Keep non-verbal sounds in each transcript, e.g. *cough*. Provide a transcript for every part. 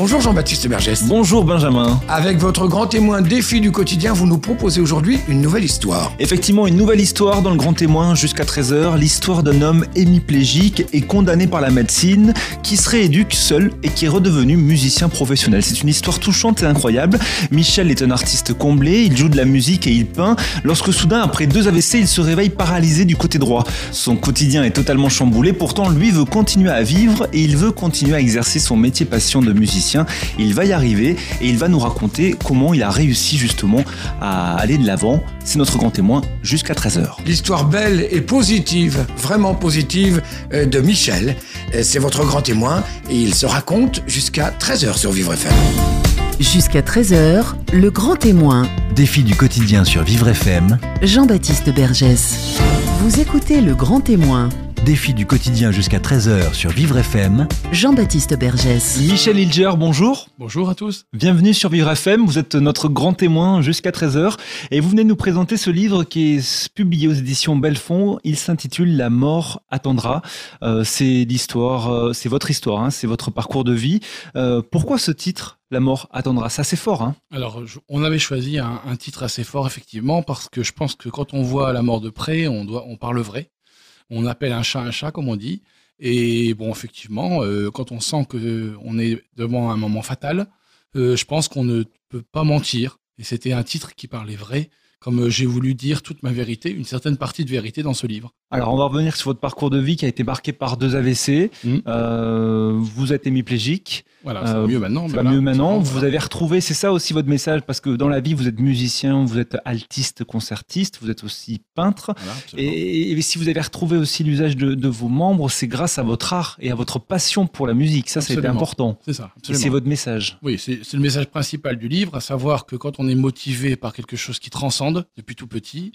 Bonjour Jean-Baptiste Bergès. Bonjour Benjamin. Avec votre grand témoin défi du quotidien, vous nous proposez aujourd'hui une nouvelle histoire. Effectivement, une nouvelle histoire dans le Grand Témoin jusqu'à 13h, l'histoire d'un homme hémiplégique et condamné par la médecine qui se rééduque seul et qui est redevenu musicien professionnel. C'est une histoire touchante et incroyable. Michel est un artiste comblé, il joue de la musique et il peint. Lorsque soudain, après deux AVC, il se réveille paralysé du côté droit. Son quotidien est totalement chamboulé, pourtant lui veut continuer à vivre et il veut continuer à exercer son métier passion de musicien. Il va y arriver et il va nous raconter comment il a réussi justement à aller de l'avant. C'est notre grand témoin jusqu'à 13h. L'histoire belle et positive, vraiment positive, euh, de Michel. Euh, C'est votre grand témoin et il se raconte jusqu'à 13h sur Vivre FM. Jusqu'à 13h, le grand témoin. Défi du quotidien sur Vivre FM. Jean-Baptiste Bergès. Vous écoutez le grand témoin. Défi du quotidien jusqu'à 13h sur Vivre FM. Jean-Baptiste Bergès. Michel Hilger, bonjour. Bonjour à tous. Bienvenue sur Vivre FM, vous êtes notre grand témoin jusqu'à 13h et vous venez nous présenter ce livre qui est publié aux éditions Belfond. Il s'intitule La mort attendra. Euh, c'est l'histoire, euh, c'est votre histoire, hein, c'est votre parcours de vie. Euh, pourquoi ce titre La mort attendra? C'est assez fort. Hein Alors, on avait choisi un, un titre assez fort, effectivement, parce que je pense que quand on voit la mort de près, on, doit, on parle vrai. On appelle un chat un chat, comme on dit. Et bon, effectivement, euh, quand on sent qu'on est devant un moment fatal, euh, je pense qu'on ne peut pas mentir. Et c'était un titre qui parlait vrai, comme euh, j'ai voulu dire toute ma vérité, une certaine partie de vérité dans ce livre. Alors on va revenir sur votre parcours de vie qui a été marqué par deux AVC. Mhm. Euh, vous êtes hémiplégique. Voilà, c'est Euh, mieux maintenant. Là, mieux maintenant. c'est Vous voilà. avez retrouvé, c'est ça aussi votre message, parce que dans la vie, vous êtes musicien, vous êtes altiste, concertiste, vous êtes aussi peintre. Voilà. Et, et si vous avez retrouvé aussi l'usage de, de vos membres, c'est grâce à votre art et à votre passion pour la musique. Ça, c'était important. C'est ça, Et c'est votre message. Oui, c'est c'est le message principal du livre, à savoir que quand on est motivé par quelque chose qui transcende depuis tout petit,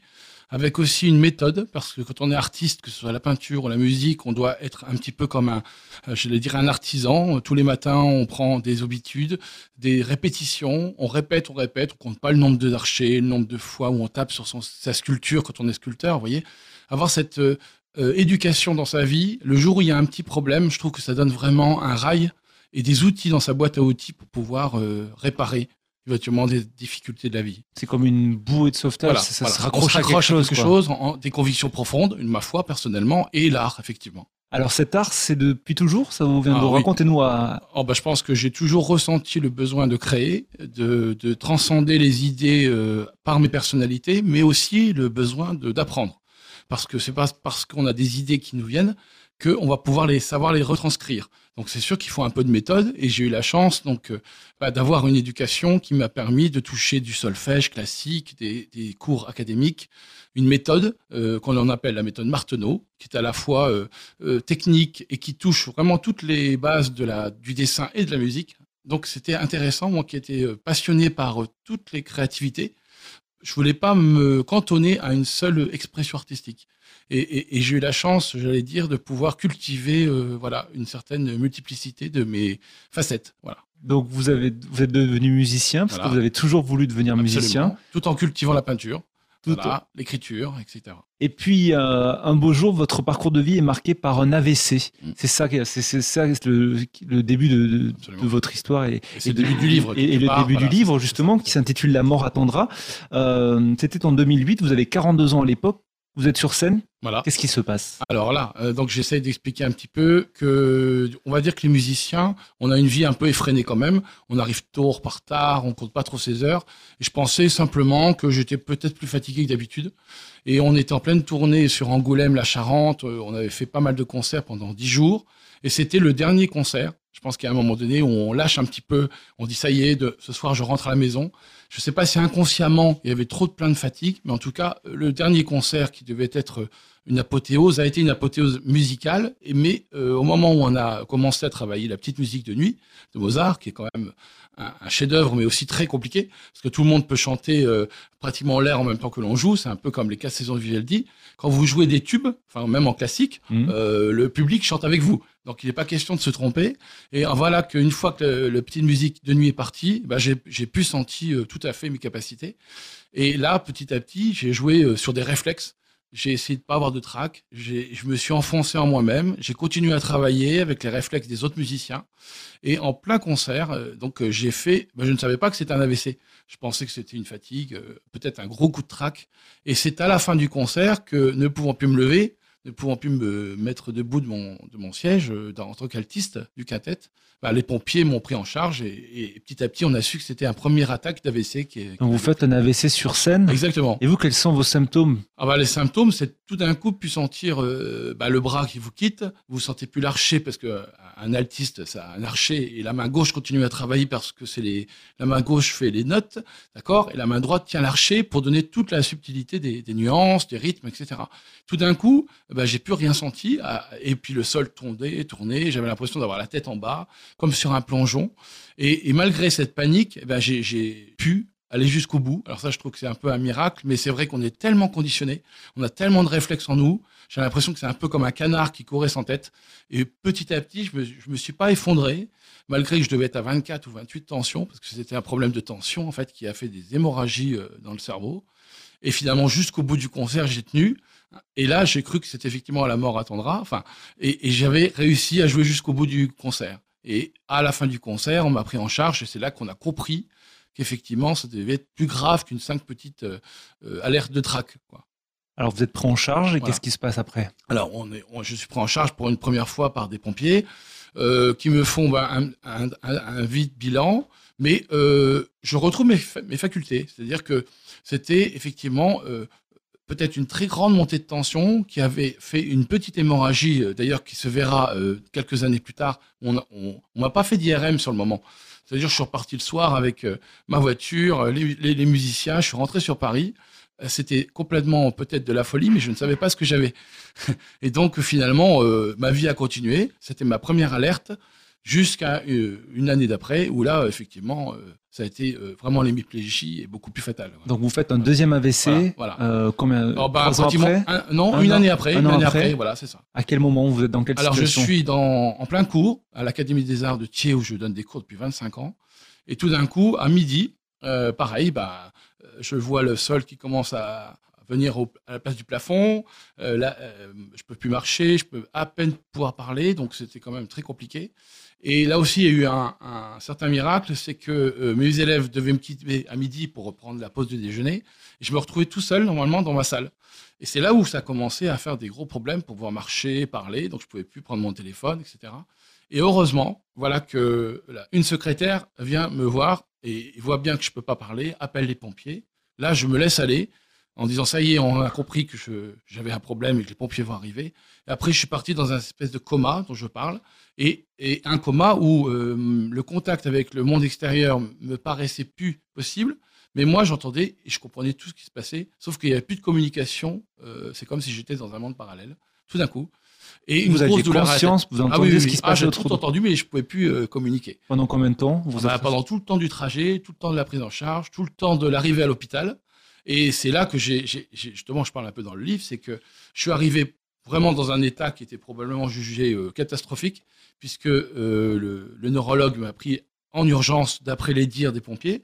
avec aussi une méthode, parce que quand on est artiste, que ce soit la peinture ou la musique, on doit être un petit peu comme un, euh, je vais dire un artisan. Tous les matins, on prend des habitudes, des répétitions, on répète, on répète, on compte pas le nombre d'archers, le nombre de fois où on tape sur sa sculpture quand on est sculpteur, vous voyez. Avoir cette euh, euh, éducation dans sa vie, le jour où il y a un petit problème, je trouve que ça donne vraiment un rail et des outils dans sa boîte à outils pour pouvoir réparer éventuellement des difficultés de la vie. C'est comme une bouée de sauvetage. Voilà, ça voilà. se raccroche à quelque chose. quelque quoi. chose, en- en- des convictions profondes, une ma foi personnellement, et l'art effectivement. Alors cet art, c'est depuis toujours. Ça vous vient Ah de oui. racontez-nous à. Oh, bah, je pense que j'ai toujours ressenti le besoin de créer, de, de transcender les idées euh, par mes personnalités, mais aussi le besoin d'apprendre. Parce que c'est pas parce qu'on a des idées qui nous viennent qu'on va pouvoir les savoir les retranscrire. Donc c'est sûr qu'il faut un peu de méthode et j'ai eu la chance donc euh, bah, d'avoir une éducation qui m'a permis de toucher du solfège classique, des, cours académiques, une méthode euh, qu'on en appelle la méthode Marteneau, qui est à la fois euh, technique et qui touche vraiment toutes les bases de la, du dessin et de la musique. Donc c'était intéressant, moi qui étais passionné par toutes les créativités, je voulais pas me cantonner à une seule expression artistique. Et, et- et j'ai eu la chance, j'allais dire, de pouvoir cultiver euh, voilà une certaine multiplicité de mes facettes. Voilà. Donc vous avez, vous êtes devenu musicien parce Voilà. que vous avez toujours voulu devenir musicien. Absolument. Tout en cultivant la peinture, voilà, l'écriture, etc. Et puis euh, un beau jour, votre parcours de vie est marqué par un AVC. Mm. C'est ça, c'est ça le, le début de, votre histoire et, Et c'est et le début du livre. Et, le part, début voilà. du livre justement qui s'intitule La mort attendra. Euh, C'était en 2008. Vous avez 42 ans à l'époque. Vous êtes sur scène. Voilà. Qu'est-ce qui se passe? Alors là, euh, donc j'essaie d'expliquer un petit peu que, on va dire que les musiciens, on a une vie un peu effrénée quand même. On arrive tôt, on repart tard, on compte pas trop ses heures. Et je pensais simplement que j'étais peut-être plus fatigué que d'habitude. Et on était en pleine tournée sur Angoulême, la Charente. Euh, On avait fait pas mal de concerts pendant dix jours. Et c'était le dernier concert. Je pense qu'à un moment donné où on lâche un petit peu, on dit ça y est, de, ce soir je rentre à la maison. Je sais pas si inconsciemment il y avait trop de plein de fatigue, mais en tout cas le dernier concert qui devait être une apothéose a été une apothéose musicale. Mais euh, au moment où on a commencé à travailler la petite musique de nuit de Mozart, qui est quand même un, un chef-d'œuvre, mais aussi très compliqué, parce que tout le monde peut chanter euh, pratiquement l'air en même temps que l'on joue. C'est un peu comme les quatre saisons de Vivaldi. Quand vous jouez des tubes, enfin même en classique, Mhm. euh, le public chante avec vous. Donc il n'est pas question de se tromper. Et voilà qu'une fois que le, le petit musique de nuit est parti, bah, j'ai pu sentir euh, tout à fait mes capacités. Et là, petit à petit, j'ai joué sur des réflexes. J'ai essayé de pas avoir de trac. Je me suis enfoncé en moi-même. J'ai continué à travailler avec les réflexes des autres musiciens. Et en plein concert, euh, donc j'ai fait. Bah, je ne savais pas que c'était un AVC. Je pensais que c'était une fatigue, peut-être un gros coup de trac. Et c'est à la fin du concert que, ne pouvant plus me lever, ne pouvant plus me mettre debout de mon, siège euh, en tant qu'altiste du quintet, bah, les pompiers m'ont pris en charge et, petit à petit on a su que c'était un premier attaque d'AVC. Qui Donc vous faites un AVC sur scène Exactement. Et vous, quels sont vos symptômes? Ah bah, Les symptômes, c'est tout d'un coup pu sentir euh, bah, le bras qui vous quitte, vous sentez plus l'archer parce que un altiste, ça un archer et la main gauche continue à travailler parce que c'est les, la main gauche fait les notes, d'accord, et la main droite tient l'archer pour donner toute la subtilité des, des nuances, des rythmes, etc. Tout d'un coup, bah, j'ai plus rien senti ah, et puis le sol tournait, tournait, j'avais l'impression d'avoir la tête en bas, comme sur un plongeon. Et, malgré cette panique, bah, j'ai pu aller jusqu'au bout. Alors ça, je trouve que c'est un peu un miracle, mais c'est vrai qu'on est tellement conditionné, on a tellement de réflexes en nous. J'ai l'impression que c'est un peu comme un canard qui courait sans tête. Et petit à petit, je me, me suis pas effondré, malgré que je devais être à 24 ou 28 tensions, parce que c'était un problème de tension en fait qui a fait des hémorragies euh, dans le cerveau. Et finalement, jusqu'au bout du concert, j'ai tenu. Et là, j'ai cru que c'était effectivement à la mort attendra. Enfin, et j'avais réussi à jouer jusqu'au bout du concert. Et à la fin du concert, on m'a pris en charge et c'est là qu'on a compris qu'effectivement, ça devait être plus grave qu'une cinq petites euh, euh, alertes de trac. Quoi. Alors vous êtes pris en charge et qu'est-ce qui se passe après? Alors on est, je suis pris en charge pour une première fois par des pompiers euh, qui me font bah, un, un, un, vide bilan, mais euh, je retrouve mes, mes facultés. C'est-à-dire que c'était effectivement peut-être une très grande montée de tension qui avait fait une petite hémorragie, euh, d'ailleurs qui se verra quelques années plus tard. On m'a pas fait d'IRM sur le moment. C'est-à-dire, je suis reparti le soir avec euh, ma voiture, euh, les, musiciens, je suis rentré sur Paris. Euh, c'était complètement peut-être de la folie, mais je ne savais pas ce que j'avais. *laughs* Et donc, finalement, ma vie a continué. C'était ma première alerte jusqu'à une année d'après, où là, effectivement, ça a été vraiment l'hémiplégie et beaucoup plus fatal. Donc vous faites un deuxième AVC. Voilà. Euh, combien oh, bah, après Non, une année après. Une année après, voilà, c'est ça. À quel moment vous êtes dans quelle Alors situation je suis dans, en plein cours à l'Académie des Arts de Thiers où je donne des cours depuis 25 ans. Et tout d'un coup, à midi, euh, pareil, bah, je vois le sol qui commence à, venir à la place du plafond. Euh, là, euh, je peux plus marcher, je peux à peine pouvoir parler, donc c'était quand même très compliqué. Et là aussi, il y a eu un, certain miracle, c'est que euh, mes élèves devaient me quitter à midi pour reprendre la pause de déjeuner. Et je me retrouvais tout seul, normalement, dans ma salle. Et c'est là où ça a commencé à faire des gros problèmes pour pouvoir marcher, parler. Donc, je pouvais plus prendre mon téléphone, etc. Et heureusement, voilà que une secrétaire vient me voir et voit bien que je peux pas parler, appelle les pompiers. Là, je me laisse aller en disant ça y est, on a compris que j'avais un problème et que les pompiers vont arriver. Et après, je suis parti dans un espèce de coma dont je parle, et, et un coma où euh, le contact avec le monde extérieur me paraissait plus possible. Mais moi, j'entendais et je comprenais tout ce qui se passait, sauf qu'il n'y avait plus de communication. Euh, c'est comme si j'étais dans un monde parallèle, tout d'un coup. Et une vous aviez conscience, vous entendiez ah oui, ce qui se ah, J'ai tout entendu, mais je pouvais plus euh, communiquer. Pendant combien de temps vous bah, Pendant tout le temps du trajet, tout le temps de la prise en charge, tout le temps de l'arrivée à l'hôpital. Et c'est là que justement, je parle un peu dans le livre, c'est que je suis arrivé vraiment dans un état qui était probablement jugé euh, catastrophique, puisque euh, le, le, neurologue m'a pris en urgence, d'après les dires des pompiers.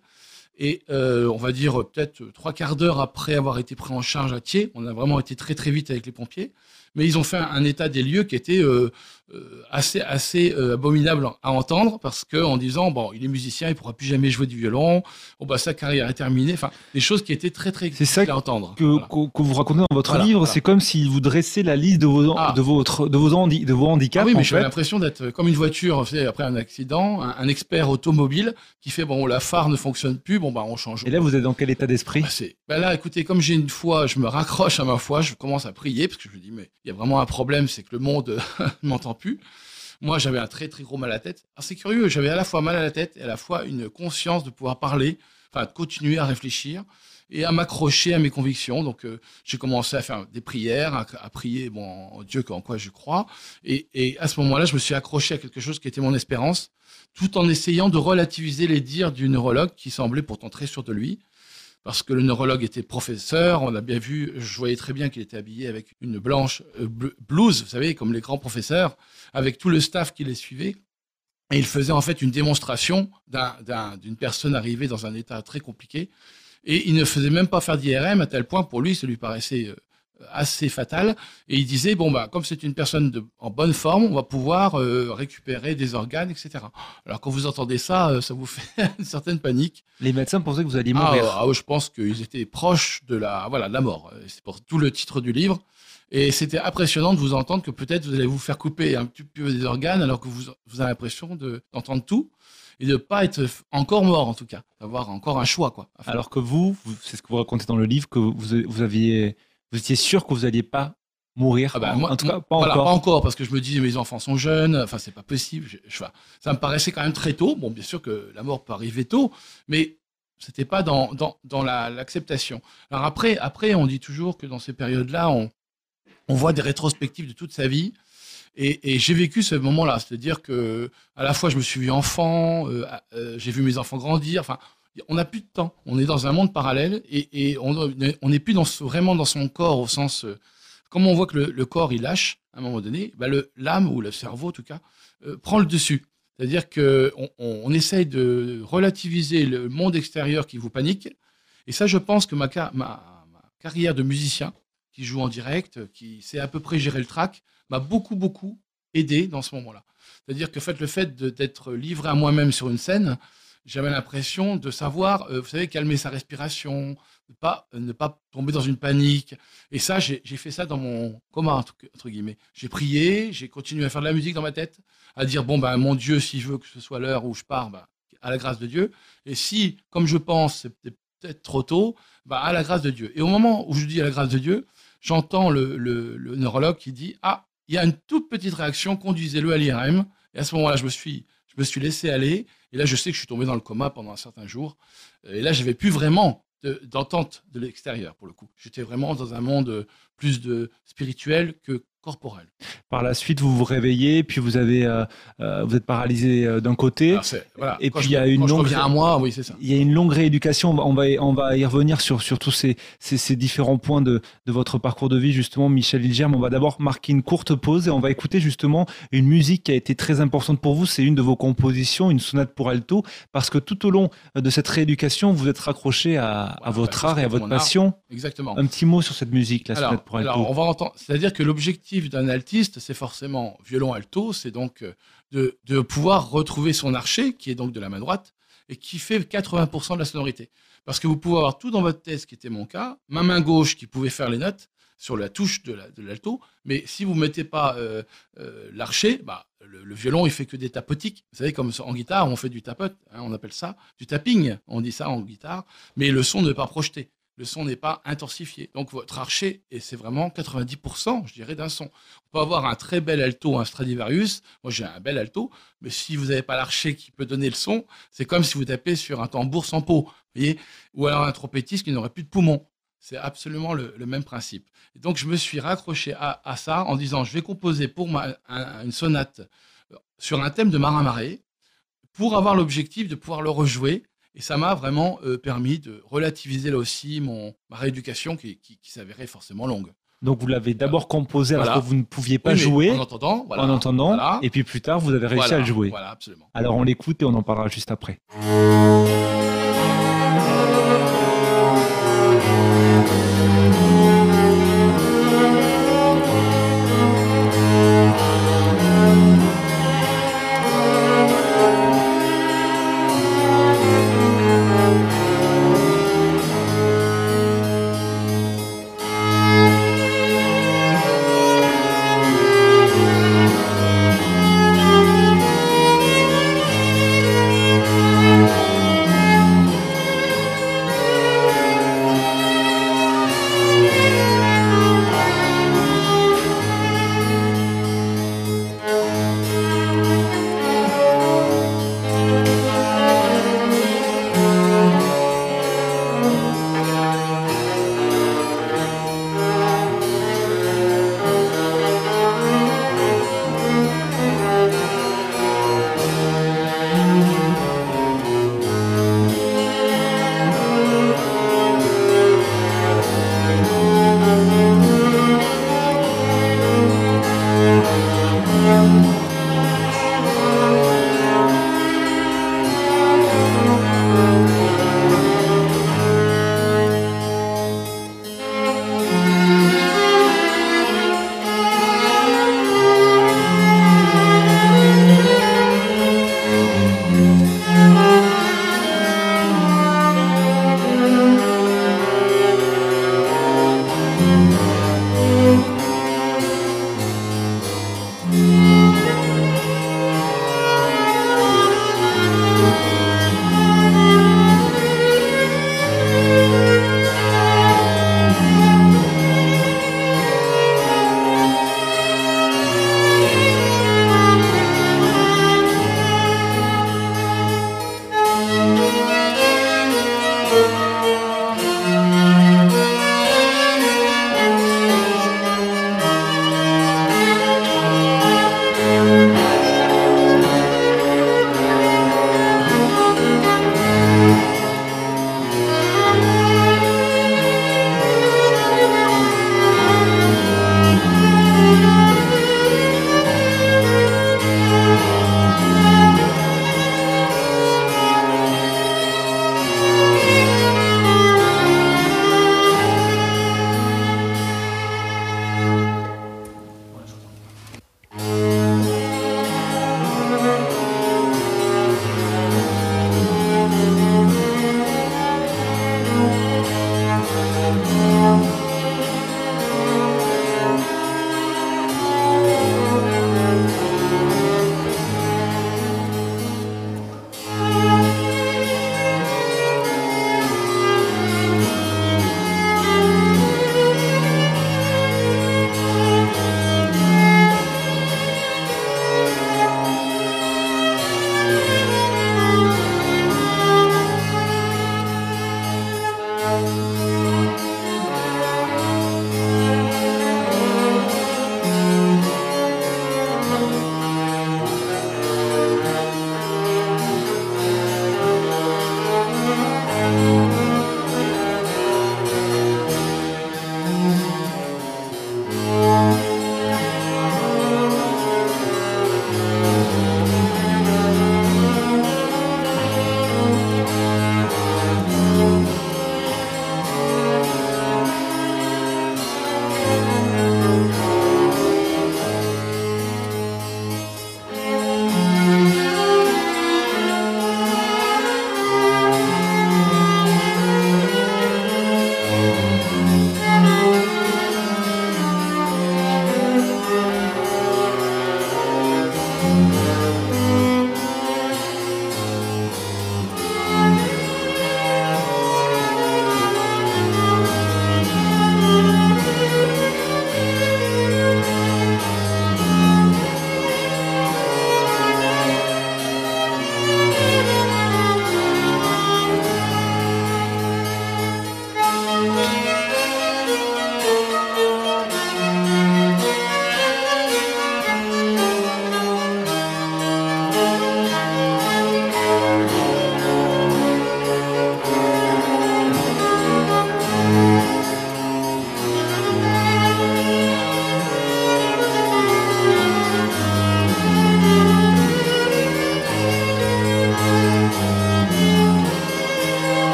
Et euh, on va dire peut-être trois quarts d'heure après avoir été pris en charge à Thiers, on a vraiment été très très vite avec les pompiers. Mais ils ont fait un, état des lieux qui était euh, euh, assez assez euh, abominable à entendre parce que en disant bon il est musicien il pourra plus jamais jouer du violon. Bon bah sa carrière est terminée. Enfin des choses qui étaient très très c'est ça à entendre. que, que, vous racontez dans votre livre c'est comme si vous dressez la liste de vos ah. de votre de vos de vos handicaps ah oui mais j'ai l'impression d'être comme une voiture après un accident un, expert automobile qui fait bon la phare ne fonctionne plus bon bah on change. Et là vous êtes dans quel état d'esprit? Bah, bah, là écoutez comme j'ai une foi je me raccroche à ma foi je commence à prier parce que je me dis mais il y a vraiment un problème c'est que le monde ne *laughs* m'entend plus. Moi, j'avais un très très gros mal à la tête. c'est curieux, j'avais à la fois mal à la tête et à la fois une conscience de pouvoir parler, enfin de continuer à réfléchir et à m'accrocher à mes convictions. Donc, euh, j'ai commencé à faire des prières, à, prier, bon, en Dieu en quoi je crois. Et, et à ce moment-là, je me suis accroché à quelque chose qui était mon espérance, tout en essayant de relativiser les dires du neurologue qui semblait pourtant très sûr de lui. Parce que le neurologue était professeur. On a bien vu, je voyais très bien qu'il était habillé avec une blanche euh, blouse, vous savez, comme les grands professeurs, avec tout le staff qui les suivait. Et il faisait en fait une démonstration d'une personne arrivée dans un état très compliqué. Et il ne faisait même pas faire d'IRM à tel point, pour lui, ça lui paraissait euh, assez fatal. Et il disait, bon, bah, comme c'est une personne de, en bonne forme, on va pouvoir euh, récupérer des organes, etc. Alors quand vous entendez ça, euh, ça vous *laughs* fait une certaine panique. Les médecins pensaient que vous alliez mourir. Ah, ah je pense qu'ils étaient proches de la, voilà, de la mort. C'est pour tout le titre du livre. Et c'était impressionnant de vous entendre que peut-être vous allez vous faire couper un petit peu des organes alors que vous, vous avez l'impression d'entendre tout et de pas être encore mort en tout cas, d'avoir encore un choix quoi. Alors que vous, vous c'est ce que vous racontez dans le livre, que vous, vous aviez vous étiez sûr que vous n'alliez pas mourir ah bah, en, tout cas, pas encore. Pas encore, parce que je me dis, mes enfants sont jeunes, enfin, c'est pas possible. ça me paraissait quand même très tôt. Bon, bien sûr que la mort peut arriver tôt, mais c'était pas dans, dans, dans l'acceptation. Alors après, après, on dit toujours que dans ces périodes-là, on, on voit des rétrospectives de toute sa vie. Et, et j'ai vécu ce moment-là, c'est-à-dire que à la fois je me suis vu enfant, euh, euh, j'ai vu mes enfants grandir. Enfin, on n'a plus de temps. On est dans un monde parallèle et, on n'est plus dans vraiment dans son corps au sens. Euh, comme on voit que le, corps il lâche à un moment donné, bah l'âme ou le cerveau en tout cas euh, prend le dessus. C'est-à-dire qu'on on, essaye de relativiser le monde extérieur qui vous panique. Et ça, je pense que ma, carrière de musicien, qui joue en direct, qui sait à peu près gérer le track, m'a beaucoup, beaucoup aidé dans ce moment-là. C'est-à-dire que fait, le fait d'être livré à moi-même sur une scène, j'avais l'impression de savoir, euh, vous savez, calmer sa respiration, ne pas, euh, ne pas tomber dans une panique. Et ça, j'ai fait ça dans mon coma, entre, guillemets. J'ai prié, j'ai continué à faire de la musique dans ma tête, à dire, bon, ben, mon Dieu, s'il veut que ce soit l'heure où je pars, ben, à la grâce de Dieu. Et si, comme je pense, c'est peut-être trop tôt, ben, à la grâce de Dieu. Et au moment où je dis à la grâce de Dieu, j'entends le, le neurologue qui dit, ah, il y a une toute petite réaction, conduisez-le à l'IRM. Et à ce moment-là, je me suis, je me suis laissé aller. Et là, je sais que je suis tombé dans le coma pendant un certain jour. Et là, j'avais plus vraiment d'entente de, l'extérieur, pour le coup. J'étais vraiment dans un monde plus de spirituel que corporel. Par la suite, vous vous réveillez, puis vous avez, euh, euh, vous êtes paralysé euh, d'un côté. Et puis il y a une longue, à moi, oui, c'est ça. Il y a une longue rééducation. On va, on va y revenir sur, sur tous ces, ces, différents points de, de, votre parcours de vie, justement, Michel Ilgerme. On va d'abord marquer une courte pause et on va écouter justement une musique qui a été très importante pour vous. C'est une de vos compositions, une sonate pour alto, parce que tout au long de cette rééducation, vous êtes raccroché à, à votre art et à votre passion. Exactement. Un petit mot sur cette musique, la sonate pour alto. Alors, on va entendre. C'est-à-dire que l'objectif d'un altiste, c'est forcément violon alto, c'est donc euh, de, pouvoir retrouver son archer, qui est donc de la main droite, et qui fait 80% de la sonorité. Parce que vous pouvez avoir tout dans votre tête, ce qui était mon cas, ma main gauche qui pouvait faire les notes sur la touche de l'alto, mais si vous ne mettez pas euh, euh, l'archer, bah, le, violon il fait que des tapotiques. Vous savez, comme en guitare, on fait du tapote, hein, on appelle ça du tapping, on dit ça en guitare, mais le son ne pas projeté le son n'est pas intensifié. Donc votre archer, et c'est vraiment 90%, je dirais, d'un son. On peut avoir un très bel alto, un Stradivarius. Moi, j'ai un bel alto, mais si vous n'avez pas l'archer qui peut donner le son, c'est comme si vous tapez sur un tambour sans peau, voyez Ou alors un trompettiste qui n'aurait plus de poumons. C'est absolument le, même principe. Et donc, je me suis raccroché à, ça en disant, je vais composer pour ma, une sonate sur un thème de Marin Maré pour avoir l'objectif de pouvoir le rejouer et ça m'a vraiment euh, permis de relativiser là aussi mon, ma rééducation qui, qui, s'avérait forcément longue. Donc vous l'avez d'abord composé alors que vous ne pouviez pas jouer. En entendant, en entendant. Et puis plus tard, vous avez réussi à le jouer. Voilà, absolument. Alors on l'écoute et on en parlera juste après.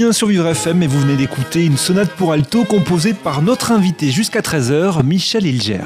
Bien sur FM et vous venez d'écouter une sonate pour alto composée par notre invité jusqu'à 13h, Michel Hilger.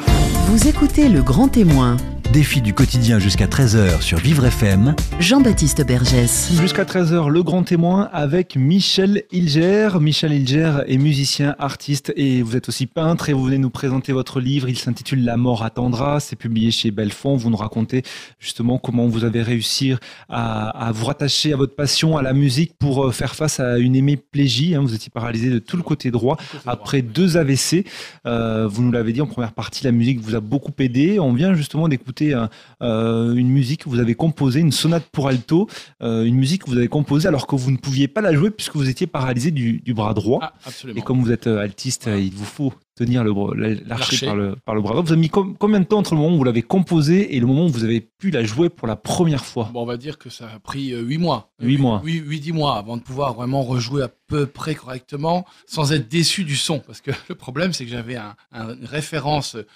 Vous écoutez Le Grand Témoin, Défi du quotidien jusqu'à 13h sur Vivre FM. Jean-Baptiste Bergès. Jusqu'à 13h, le grand témoin avec Michel Hilger. Michel Hilger est musicien, artiste et vous êtes aussi peintre et vous venez nous présenter votre livre. Il s'intitule La mort attendra. C'est publié chez Belfond. Vous nous racontez justement comment vous avez réussi à, à vous rattacher à votre passion, à la musique pour euh, faire face à une hémiplégie. hein. Vous étiez paralysé de tout le côté droit après deux AVC. Euh, vous nous l'avez dit en première partie, la musique vous a beaucoup aidé. On vient justement d'écouter un- euh, une musique que vous avez composée, une sonate pour alto, euh, une musique que vous avez composée alors que vous ne pouviez pas la jouer puisque vous étiez paralysé du, du bras droit. Ah, absolument. Et comme vous êtes euh, altiste, Voilà. euh, il vous faut tenir l'archer par le, par le bras droit. Vous avez mis com- combien de temps entre le moment où vous l'avez composée et le moment où vous avez pu la jouer pour la première fois? Bon, on va dire que ça a pris euh, huit mois. Huit mois. Oui, huit, dix mois avant de pouvoir vraiment rejouer à peu près correctement sans être déçu du son. Parce que *laughs* le problème, c'est que j'avais un- un- une référence euh,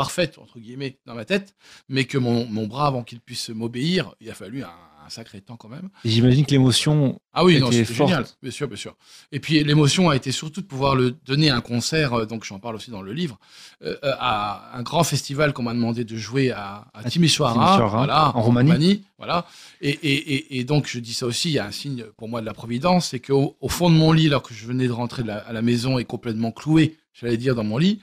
parfaite, entre guillemets, dans ma tête, mais que mon, mon bras, avant qu'il puisse m'obéir, il a fallu un, un sacré temps quand même. J'imagine que l'émotion Ah oui, non, était c'était génial, bien sûr, bien sûr. Et puis l'émotion a été surtout de pouvoir le donner à un concert, euh, donc j'en parle aussi dans le livre, euh, euh, à un grand festival qu'on m'a demandé de jouer à, à Timisoara, Timisoara, voilà, en Roumanie. voilà. Et, et, et, et donc je dis ça aussi, il y a un signe pour moi de la providence, c'est qu'au au fond de mon lit, alors que je venais de rentrer de la- à la maison et complètement cloué, j'allais dire dans mon lit,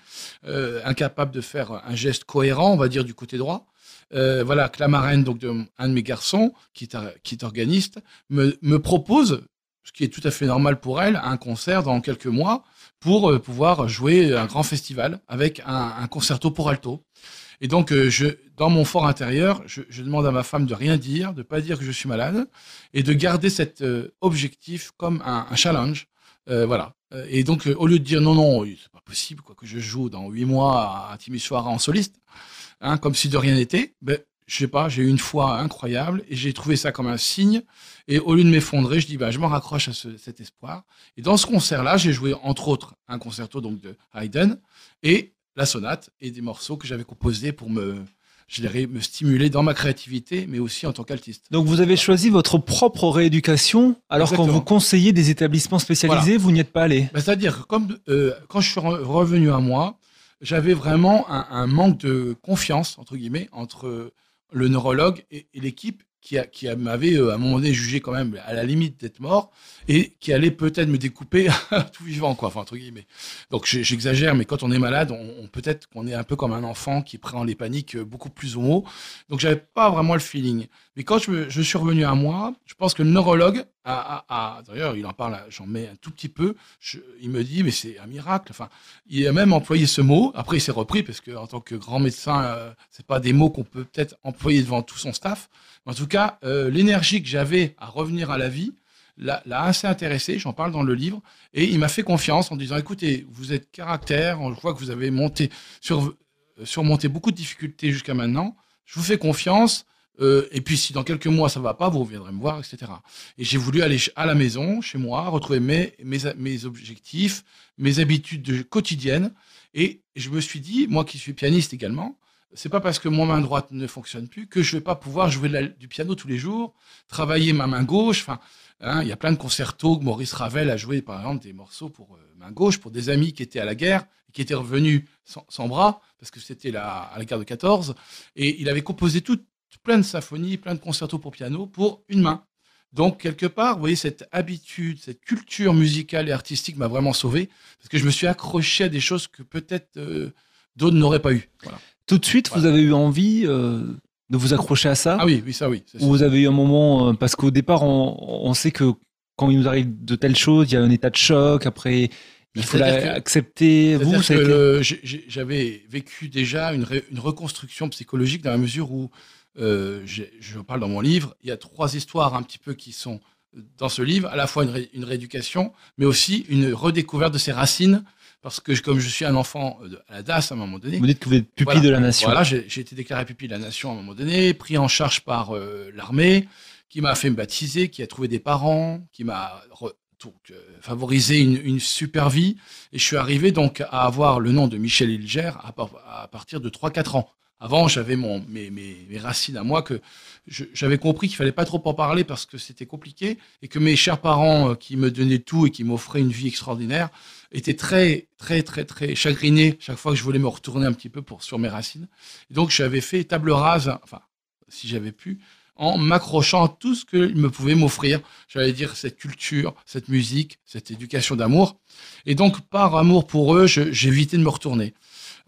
euh, incapable de faire un geste cohérent, on va dire du côté droit. Euh, voilà, que la marraine, donc de, un de mes garçons, qui est, qui est organiste, me, me propose, ce qui est tout à fait normal pour elle, un concert dans quelques mois pour euh, pouvoir jouer un grand festival avec un, concerto pour alto. Et donc, euh, je, dans mon fort intérieur, je, demande à ma femme de rien dire, de pas dire que je suis malade, et de garder cet objectif comme un, challenge. Voilà. Euh, Et donc, euh, au lieu de dire non, non, c'est pas possible quoi, que je joue dans huit mois à Timisoara en soliste, hein, comme si de rien n'était, ben, je sais pas, j'ai eu une foi incroyable et j'ai trouvé ça comme un signe. Et au lieu de m'effondrer, je dis, ben, je m'en raccroche à ce- cet espoir. Et dans ce concert-là, j'ai joué entre autres un concerto donc de Haydn et la sonate et des morceaux que j'avais composés pour me, je dirais, me stimuler dans ma créativité, mais aussi en tant qu'altiste. Donc vous avez choisi votre propre rééducation alors qu'on vous conseillait des établissements spécialisés, vous n'y êtes pas allé. Ben, C'est-à-dire que comme euh, quand je suis re- revenu à moi, j'avais vraiment un, un manque de confiance entre guillemets entre le neurologue et, et l'équipe qui, m'avait euh, à un moment donné jugé quand même à la limite d'être mort et qui allait peut-être me découper *laughs* tout vivant quoi, enfin entre guillemets. Donc j'exagère, mais quand on est malade, on, on- peut-être qu'on est un peu comme un enfant qui prend les paniques euh, beaucoup plus au mot. Donc j'avais pas vraiment le feeling. Mais quand je, suis revenu à moi, je pense que le neurologue d'ailleurs il en parle, j'en mets un tout petit peu. il me dit mais c'est un miracle. Enfin, il a même employé ce mot. Après il s'est repris parce que en tant que grand médecin, euh, c'est pas des mots qu'on peut peut-être employer devant tout son staff. Mais en tout cas, euh, l'énergie que j'avais à revenir à la vie l'a assez intéressé. J'en parle dans le livre et il m'a fait confiance en disant écoutez, vous êtes caractère, je vois que vous avez monté sur euh, surmonté beaucoup de difficultés jusqu'à maintenant. Je vous fais confiance. Euh, et puis, si dans quelques mois ça va pas, vous reviendrez me voir, etc. Et j'ai voulu aller à la maison, chez moi, retrouver mes, mes, objectifs, mes habitudes de- quotidiennes. Et je me suis dit, moi qui suis pianiste également, c'est pas parce que mon main droite ne fonctionne plus que je vais pas pouvoir jouer du piano tous les jours, travailler ma main gauche. Enfin, hein, il y a plein de concertos que Maurice Ravel a joué, par exemple, des morceaux pour euh, main gauche pour des amis qui étaient à la guerre qui étaient revenus sans, sans bras parce que c'était à la guerre de 14. Et il avait composé tout plein de symphonies, plein de concertos pour piano pour une main. Donc, quelque part, vous voyez, cette habitude, cette culture musicale et artistique m'a vraiment sauvé parce que je me suis accroché à des choses que peut-être euh, d'autres n'auraient pas eu. Voilà. Tout de suite, vous avez eu envie euh, de vous accrocher à ça? Ah oui, oui, ça oui. c'est Ou vous avez eu un moment, euh, parce qu'au départ, on, on sait que quand il nous arrive de telles choses, il y a un état de choc, après, il faut l'accepter. Vous, a que j'avais vécu déjà une, ré- une reconstruction psychologique dans la mesure où, euh, je parle dans mon livre, il y a trois histoires un petit peu qui sont dans ce livre, à la fois une, ré- une rééducation, mais aussi une redécouverte de ses racines, parce que je- comme je suis un enfant euh, de- à la DAS à un moment donné, vous dites que vous êtes pupille Voilà. de la nation. voilà, j'ai été déclaré pupille de la nation à un moment donné, pris en charge par euh, l'armée, qui m'a fait me baptiser, qui a trouvé des parents, qui m'a donc, favorisé une, une super vie. Et je suis arrivé donc à avoir le nom de Michel Hilger à partir de 3-4 ans. Avant, j'avais mes, racines à moi que j'avais compris qu'il fallait pas trop en parler parce que c'était compliqué et que mes chers parents euh, qui me donnaient tout et qui m'offraient une vie extraordinaire étaient très, très, très, très chagrinés chaque fois que je voulais me retourner un petit peu pour, sur mes racines. Et donc, j'avais fait table rase, enfin, si j'avais pu, en m'accrochant à tout ce qu'ils me pouvaient m'offrir. J'allais dire cette culture, cette musique, cette éducation d'amour. Et donc, par amour pour eux, j'évitais de me retourner.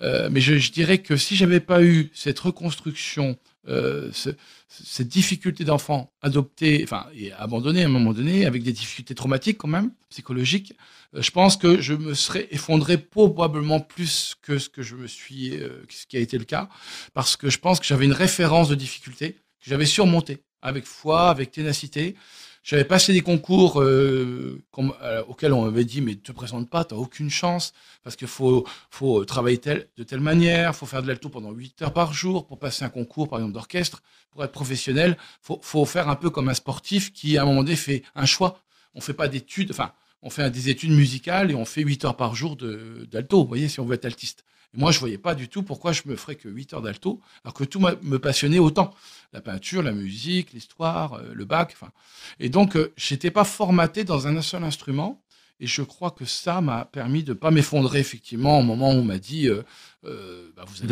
Euh, mais je, dirais que si j'avais pas eu cette reconstruction, euh, ce, cette difficulté d'enfant adopté, enfin, et abandonné à un moment donné, avec des difficultés traumatiques quand même, psychologiques, euh, je pense que je me serais effondré probablement plus que ce que je me suis, ce qui a été le cas, parce que je pense que j'avais une référence de difficulté que j'avais surmontée avec foi, avec ténacité. J'avais passé des concours euh, euh, auxquels on m'avait dit mais te présente pas, tu n'as aucune chance parce qu'il faut, faut travailler de telle manière, faut faire de l'alto pendant 8 heures par jour pour passer un concours par exemple d'orchestre, pour être professionnel, faut, faut faire un peu comme un sportif qui à un moment donné fait un choix. On fait pas d'études, enfin on fait des études musicales et on fait 8 heures par jour d'alto, vous voyez, si on veut être altiste. Moi, je voyais pas du tout pourquoi je me ferais que 8 heures d'alto, alors que tout me passionnait autant. La peinture, la musique, l'histoire, euh, le bac. Enfin. Et donc, euh, j'étais pas formaté dans un seul instrument. Et je crois que ça m'a permis de pas m'effondrer, effectivement, au moment où on m'a dit, euh, euh bah, vous êtes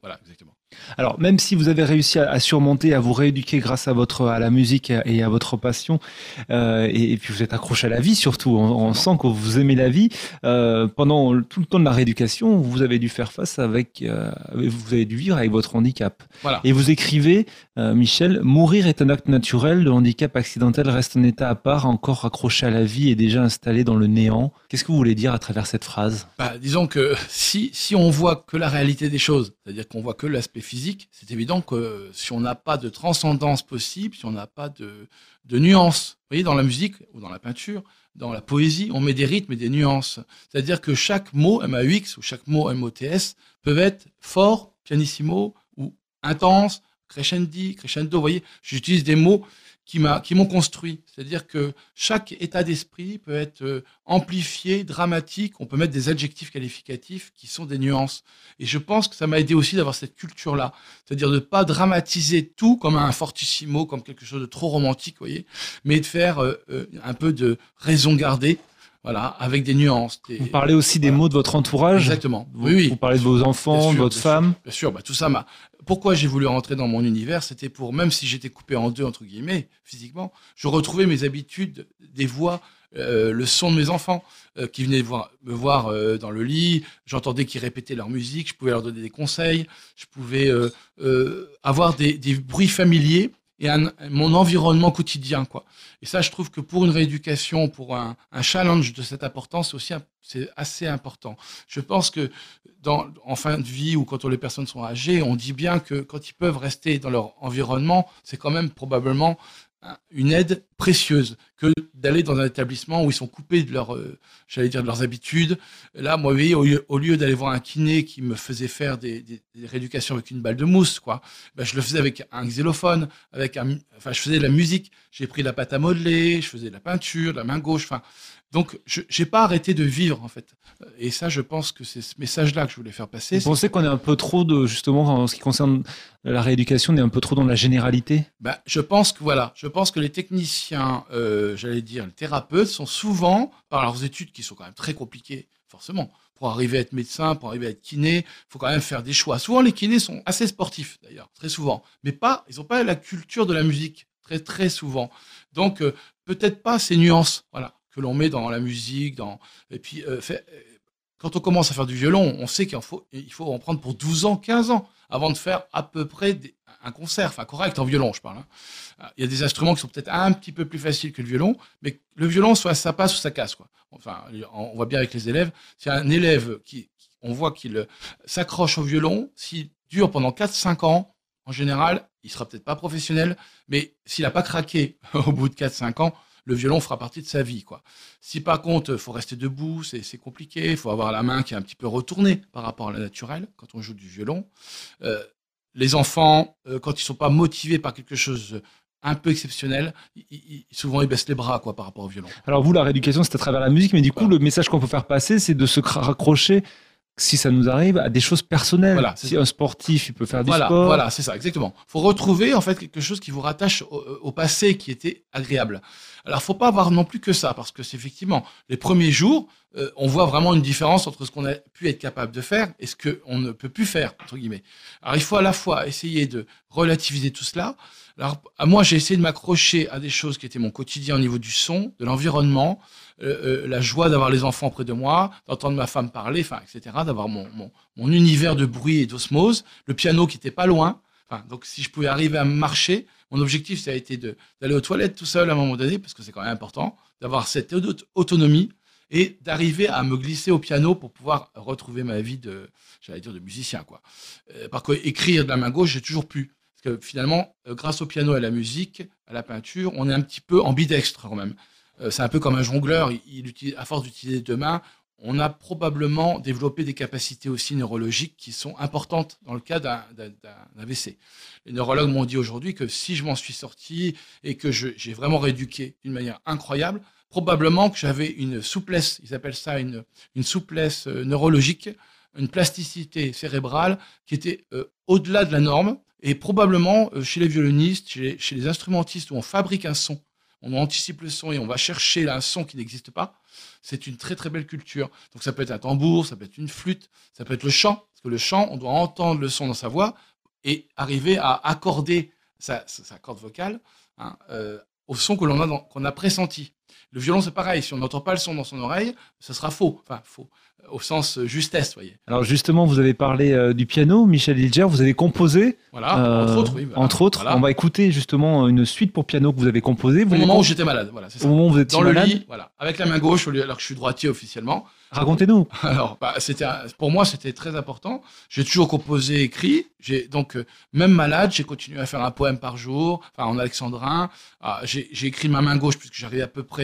Voilà, exactement. Alors, même si vous avez réussi à, surmonter, à vous rééduquer grâce à votre à la musique et à votre passion, euh, et, puis vous êtes accroché à la vie surtout, on, sent que vous aimez la vie. Euh, pendant tout le temps de la rééducation, vous avez dû faire face avec, euh, vous avez dû vivre avec votre handicap. Voilà. Et vous écrivez, Michel, mourir est un acte naturel, le handicap accidentel reste un état à part, encore accroché à la vie et déjà installé dans le néant. Qu'est-ce que vous voulez dire à travers cette phrase? Bah, Disons que si si on voit que la réalité des choses, c'est-à-dire qu'on voit que l'aspect physique, c'est évident que si on n'a pas de transcendance possible, si on n'a pas de, de nuances, vous voyez, dans la musique ou dans la peinture, dans la poésie, on met des rythmes et des nuances. C'est-à-dire que chaque mot MAUX ou chaque mot MOTS peut être fort, pianissimo ou intense, crescendi, crescendo. Vous voyez, j'utilise des mots qui m'ont construit. C'est-à-dire que chaque état d'esprit peut être euh, amplifié, dramatique. On peut mettre des adjectifs qualificatifs qui sont des nuances. Et je pense que ça m'a aidé aussi d'avoir cette culture-là. C'est-à-dire de ne pas dramatiser tout comme un fortissimo, comme quelque chose de trop romantique, voyez, mais de faire euh, euh, un peu de raison gardée. Voilà, avec des nuances. Vous parlez aussi des mots de votre entourage. Exactement. Vous, oui, oui. Vous parlez de vos enfants, de votre femme. bien sûr, bah, tout ça m'a pourquoi j'ai voulu rentrer dans mon univers, c'était pour, même si j'étais coupé en deux, entre guillemets, physiquement, je retrouvais mes habitudes, des voix, euh, le son de mes enfants euh, qui venaient voir, me voir euh, dans le lit. J'entendais qu'ils répétaient leur musique, je pouvais leur donner des conseils, je pouvais avoir des, des, bruits familiers et mon environnement quotidien, quoi. Et ça, je trouve que pour une rééducation, pour un, challenge de cette importance, aussi, c'est assez important. Je pense que en fin de vie ou quand les personnes sont âgées, on dit bien que quand ils peuvent rester dans leur environnement, c'est quand même probablement une aide précieuse que d'aller dans un établissement où ils sont coupés de leur, euh, j'allais dire, de leurs habitudes. Là, moi, vous voyez, au lieu, d'aller voir un kiné qui me faisait faire des, des, rééducations avec une balle de mousse, quoi, ben, je le faisais avec un xylophone, avec un, enfin, je faisais de la musique. J'ai pris la pâte à modeler, je faisais de la peinture, de la main gauche, enfin, donc, je n'ai pas arrêté de vivre, en fait. Et ça, je pense que c'est ce message-là que je voulais faire passer. Vous pensez qu'on est un peu trop, de, justement, en ce qui concerne la rééducation, on est un peu trop dans la généralité? Ben, Je pense que, voilà, je pense que les techniciens, euh, j'allais dire, les thérapeutes, sont souvent, par leurs études qui sont quand même très compliquées, forcément, pour arriver à être médecin, pour arriver à être kiné, il faut quand même faire des choix. Souvent, les kinés sont assez sportifs, d'ailleurs, très souvent. Mais pas, ils n'ont pas la culture de la musique, très, très souvent. Donc, euh, peut-être pas ces nuances, voilà que l'on met dans la musique, dans et puis euh, quand on commence à faire du violon, on sait qu'il faut il faut en prendre pour 12 ans, 15 ans avant de faire à peu près un concert, enfin correct en violon, je parle. Hein. Il y a des instruments qui sont peut-être un petit peu plus faciles que le violon, mais le violon, soit ça passe ou ça casse. Quoi. Enfin, on voit bien avec les élèves, c'est un élève qui, on voit qu'il euh, s'accroche au violon, s'il dure pendant 4-5 ans, en général, il sera peut-être pas professionnel, mais s'il n'a pas craqué *laughs* au bout de 4-5 ans, le violon fera partie de sa vie. Quoi. Si par contre, il faut rester debout, c'est compliqué, il faut avoir la main qui est un petit peu retournée par rapport à la naturelle quand on joue du violon. Euh, les enfants, euh, quand ils sont pas motivés par quelque chose un peu exceptionnel, souvent ils baissent les bras quoi par rapport au violon. Alors vous, la rééducation, c'est à travers la musique, mais du coup, le message qu'on peut faire passer, c'est de se raccrocher si ça nous arrive, à des choses personnelles. Voilà, si ça. un sportif, il peut faire voilà, du sport. Voilà, c'est ça, exactement. faut retrouver en fait quelque chose qui vous rattache au, au passé qui était agréable. Alors, faut pas avoir non plus que ça, parce que c'est effectivement les premiers jours, euh, on voit vraiment une différence entre ce qu'on a pu être capable de faire et ce qu'on ne peut plus faire entre guillemets. Alors, il faut à la fois essayer de relativiser tout cela. Alors, à moi, j'ai essayé de m'accrocher à des choses qui étaient mon quotidien au niveau du son, de l'environnement, euh, euh, la joie d'avoir les enfants près de moi, d'entendre ma femme parler, enfin, etc., d'avoir mon, mon, univers de bruit et d'osmose, le piano qui était pas loin. Enfin, donc, si je pouvais arriver à marcher, mon objectif, ça a été d'aller aux toilettes tout seul à un moment donné, parce que c'est quand même important, d'avoir cette auto- autonomie et d'arriver à me glisser au piano pour pouvoir retrouver ma vie de, j'allais dire, de musicien, quoi. Euh, par contre, écrire de la main gauche, j'ai toujours pu. Parce que finalement, euh, grâce au piano et à la musique, à la peinture, on est un petit peu ambidextre quand même. Euh, c'est un peu comme un jongleur, à force d'utiliser deux mains, on a probablement développé des capacités aussi neurologiques qui sont importantes dans le cas d'un AVC. Les neurologues m'ont dit aujourd'hui que si je m'en suis sorti et que j'ai vraiment rééduqué d'une manière incroyable, probablement que j'avais une souplesse, ils appellent ça une, souplesse euh, neurologique, une plasticité cérébrale qui était euh, au-delà de la norme et probablement chez les violonistes, chez chez les instrumentistes où on fabrique un son, on anticipe le son et on va chercher un son qui n'existe pas, c'est une très très belle culture. Donc ça peut être un tambour, ça peut être une flûte, ça peut être le chant, parce que le chant, on doit entendre le son dans sa voix et arriver à accorder sa, corde vocale hein, euh, au son que l'on qu'on a pressenti. Le violon, c'est pareil. Si on n'entend pas le son dans son oreille, ça sera faux. Enfin, faux. euh, Au sens euh, justesse, voyez. Alors justement, vous avez parlé euh, du piano, Michel Hilger, vous avez composé. Voilà, euh, entre autres, oui. voilà. entre autres, Voilà. on va écouter justement une suite pour piano que vous avez composée. Vous Au moment où j'étais malade, voilà, c'est ça. au moment où vous êtes Dans le lit, voilà, avec la main gauche, alors que je suis droitier officiellement. Racontez-nous. *laughs* Alors, bah, c'était pour moi, c'était très important. J'ai toujours composé, écrit. J'ai donc euh, même malade, j'ai continué à faire un poème par jour, enfin en alexandrin. Ah, j'ai écrit ma main gauche puisque j'arrivais à peu près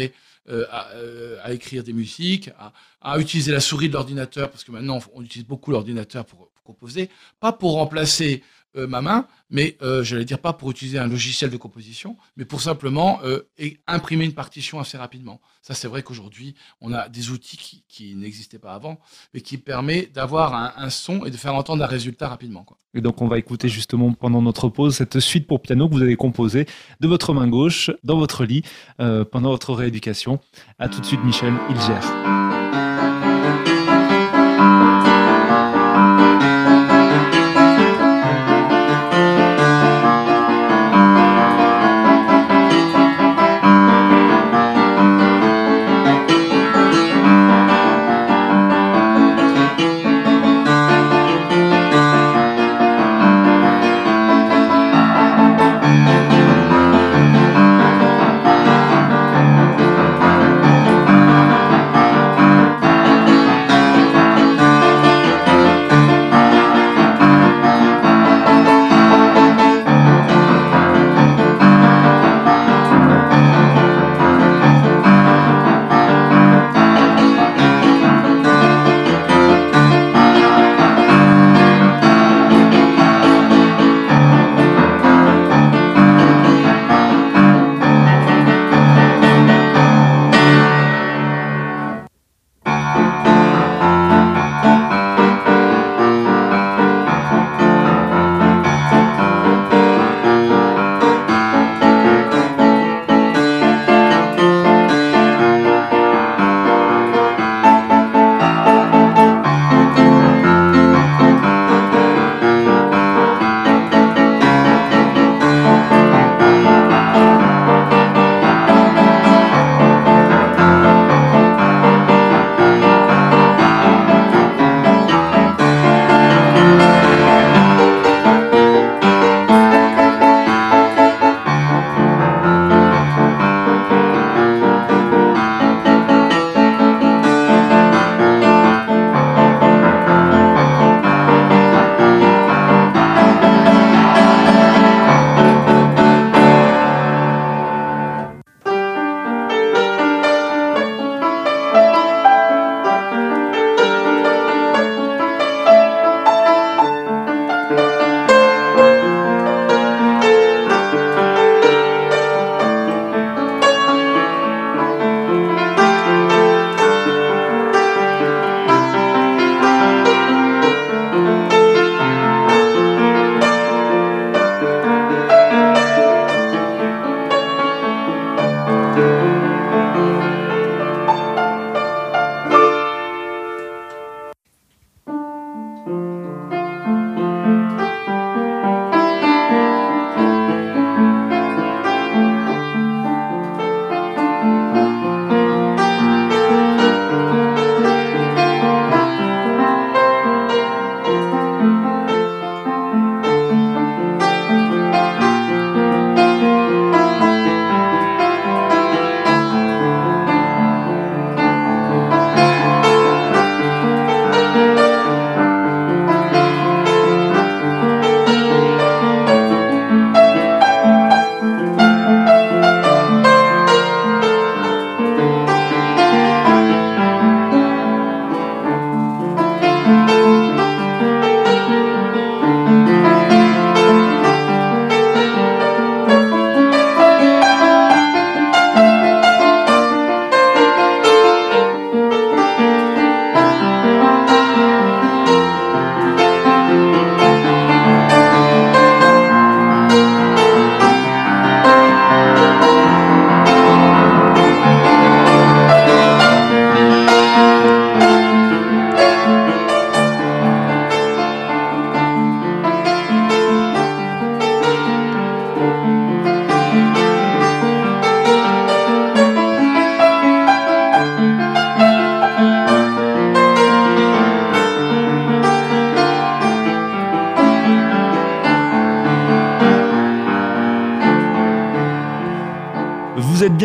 euh, à, euh, à écrire des musiques, à, à utiliser la souris de l'ordinateur parce que maintenant on utilise beaucoup l'ordinateur pour, pour composer, pas pour remplacer euh, ma main, mais euh, j'allais dire pas pour utiliser un logiciel de composition, mais pour simplement euh, imprimer une partition assez rapidement. Ça, c'est vrai qu'aujourd'hui, on a des outils qui, n'existaient pas avant, mais qui permet d'avoir un, son et de faire entendre un résultat rapidement. Et donc on va écouter justement pendant notre pause cette suite pour piano que vous avez composée de votre main gauche dans votre lit euh, pendant votre rééducation. À tout de suite, Michel Hilger. Thank